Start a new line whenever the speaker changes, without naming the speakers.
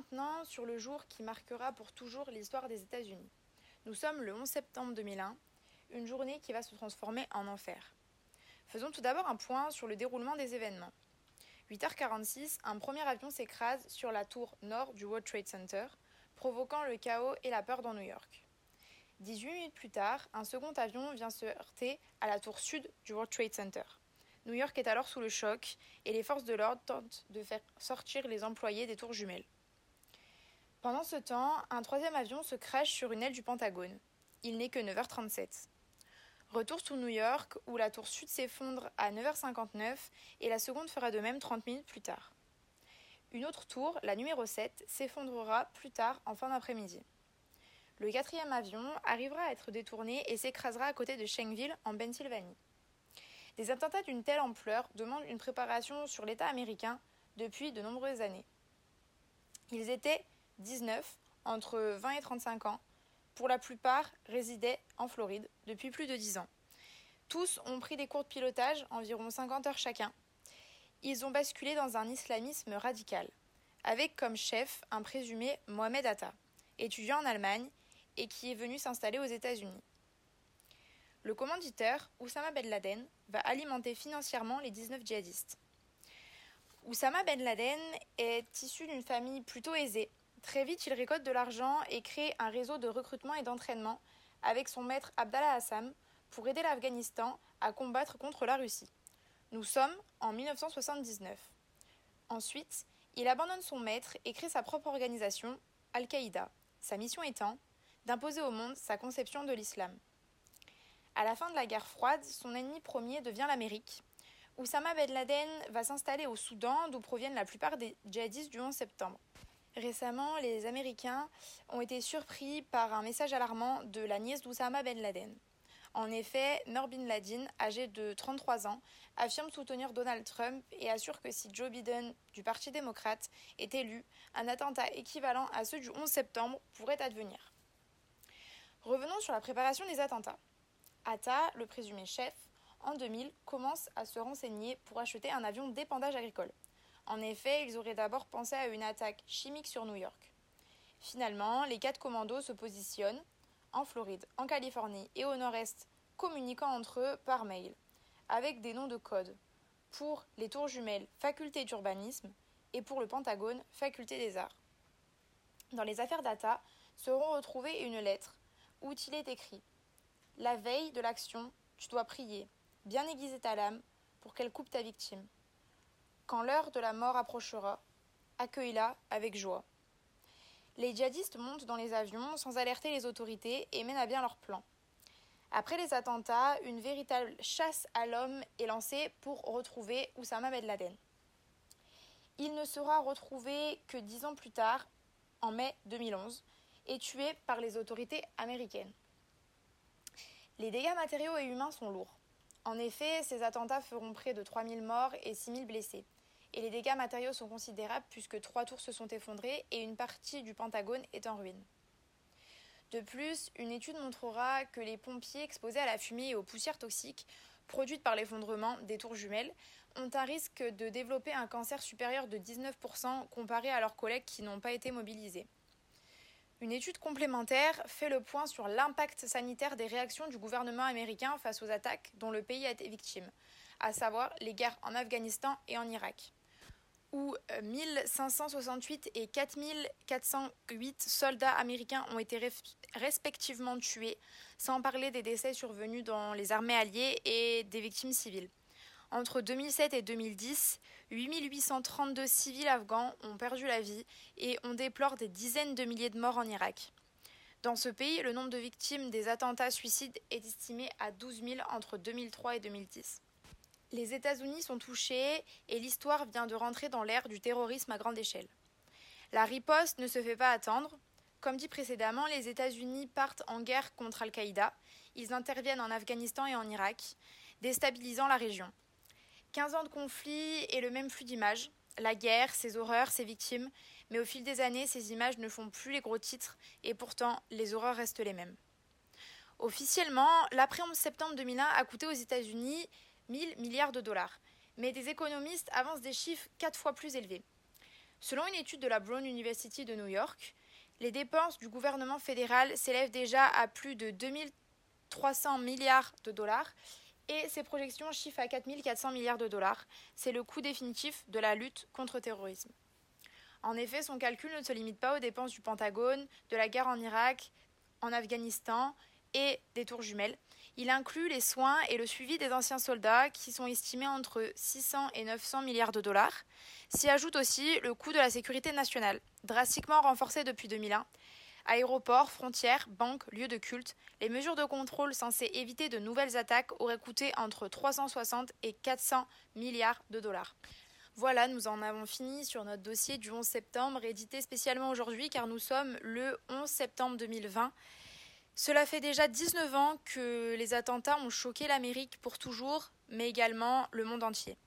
maintenant sur le jour qui marquera pour toujours l'histoire des États-Unis. Nous sommes le 11 septembre 2001, une journée qui va se transformer en enfer. Faisons tout d'abord un point sur le déroulement des événements. 8h46, un premier avion s'écrase sur la tour nord du World Trade Center, provoquant le chaos et la peur dans New York. 18 minutes plus tard, un second avion vient se heurter à la tour sud du World Trade Center. New York est alors sous le choc et les forces de l'ordre tentent de faire sortir les employés des tours jumelles. Pendant ce temps, un troisième avion se crache sur une aile du Pentagone. Il n'est que 9h37. Retour sous New York, où la tour sud s'effondre à 9h59 et la seconde fera de même 30 minutes plus tard. Une autre tour, la numéro 7, s'effondrera plus tard en fin d'après-midi. Le quatrième avion arrivera à être détourné et s'écrasera à côté de Shanksville, en Pennsylvanie. Des attentats d'une telle ampleur demandent une préparation sur l'État américain depuis de nombreuses années. Ils étaient 19, entre 20 et 35 ans, pour la plupart résidaient en Floride depuis plus de 10 ans. Tous ont pris des cours de pilotage, environ 50 heures chacun. Ils ont basculé dans un islamisme radical, avec comme chef un présumé Mohamed Atta, étudiant en Allemagne et qui est venu s'installer aux États-Unis. Le commanditeur, Oussama Ben Laden, va alimenter financièrement les 19 djihadistes. Oussama Ben Laden est issu d'une famille plutôt aisée. Très vite, il récolte de l'argent et crée un réseau de recrutement et d'entraînement avec son maître Abdallah Hassam pour aider l'Afghanistan à combattre contre la Russie. Nous sommes en 1979. Ensuite, il abandonne son maître et crée sa propre organisation, Al-Qaïda, sa mission étant d'imposer au monde sa conception de l'islam. À la fin de la guerre froide, son ennemi premier devient l'Amérique. Oussama Ben Laden va s'installer au Soudan, d'où proviennent la plupart des djihadistes du 11 septembre. Récemment, les Américains ont été surpris par un message alarmant de la nièce d'Oussama Ben Laden. En effet, Noor Bin Laden, âgé de 33 ans, affirme soutenir Donald Trump et assure que si Joe Biden du Parti démocrate est élu, un attentat équivalent à ceux du 11 septembre pourrait advenir. Revenons sur la préparation des attentats. Atta, le présumé chef, en 2000, commence à se renseigner pour acheter un avion d'épandage agricole. En effet, ils auraient d'abord pensé à une attaque chimique sur New York. Finalement, les quatre commandos se positionnent en Floride, en Californie et au nord-est, communiquant entre eux par mail, avec des noms de code. Pour les tours jumelles, faculté d'urbanisme, et pour le Pentagone, faculté des arts. Dans les affaires d'Atta seront retrouvées une lettre où il est écrit La veille de l'action, tu dois prier, bien aiguiser ta lame pour qu'elle coupe ta victime. Quand l'heure de la mort approchera, accueille-la avec joie. Les djihadistes montent dans les avions sans alerter les autorités et mènent à bien leur plan. Après les attentats, une véritable chasse à l'homme est lancée pour retrouver Oussama Ben Laden. Il ne sera retrouvé que dix ans plus tard, en mai 2011, et tué par les autorités américaines. Les dégâts matériaux et humains sont lourds. En effet, ces attentats feront près de 3000 morts et 6000 blessés. Et les dégâts matériaux sont considérables puisque trois tours se sont effondrées et une partie du Pentagone est en ruine. De plus, une étude montrera que les pompiers exposés à la fumée et aux poussières toxiques produites par l'effondrement des tours jumelles ont un risque de développer un cancer supérieur de 19% comparé à leurs collègues qui n'ont pas été mobilisés. Une étude complémentaire fait le point sur l'impact sanitaire des réactions du gouvernement américain face aux attaques dont le pays a été victime, à savoir les guerres en Afghanistan et en Irak où 1568 euh, et 4408 soldats américains ont été respectivement tués, sans parler des décès survenus dans les armées alliées et des victimes civiles. Entre 2007 et 2010, 8832 civils afghans ont perdu la vie et on déplore des dizaines de milliers de morts en Irak. Dans ce pays, le nombre de victimes des attentats suicides est estimé à 12 000 entre 2003 et 2010. Les États-Unis sont touchés et l'histoire vient de rentrer dans l'ère du terrorisme à grande échelle. La riposte ne se fait pas attendre. Comme dit précédemment, les États-Unis partent en guerre contre Al-Qaïda. Ils interviennent en Afghanistan et en Irak, déstabilisant la région. 15 ans de conflit et le même flux d'images. La guerre, ses horreurs, ses victimes. Mais au fil des années, ces images ne font plus les gros titres et pourtant, les horreurs restent les mêmes. Officiellement, l'après-11 septembre 2001 a coûté aux États-Unis 1000 milliards de dollars. Mais des économistes avancent des chiffres quatre fois plus élevés. Selon une étude de la Brown University de New York, les dépenses du gouvernement fédéral s'élèvent déjà à plus de 2300 milliards de dollars et ces projections chiffrent à 4400 milliards de dollars. C'est le coût définitif de la lutte contre le terrorisme. En effet, son calcul ne se limite pas aux dépenses du Pentagone, de la guerre en Irak, en Afghanistan et des tours jumelles. Il inclut les soins et le suivi des anciens soldats qui sont estimés entre 600 et 900 milliards de dollars. S'y ajoute aussi le coût de la sécurité nationale, drastiquement renforcé depuis 2001. Aéroports, frontières, banques, lieux de culte, les mesures de contrôle censées éviter de nouvelles attaques auraient coûté entre 360 et 400 milliards de dollars. Voilà, nous en avons fini sur notre dossier du 11 septembre, édité spécialement aujourd'hui car nous sommes le 11 septembre 2020. Cela fait déjà 19 ans que les attentats ont choqué l'Amérique pour toujours, mais également le monde entier.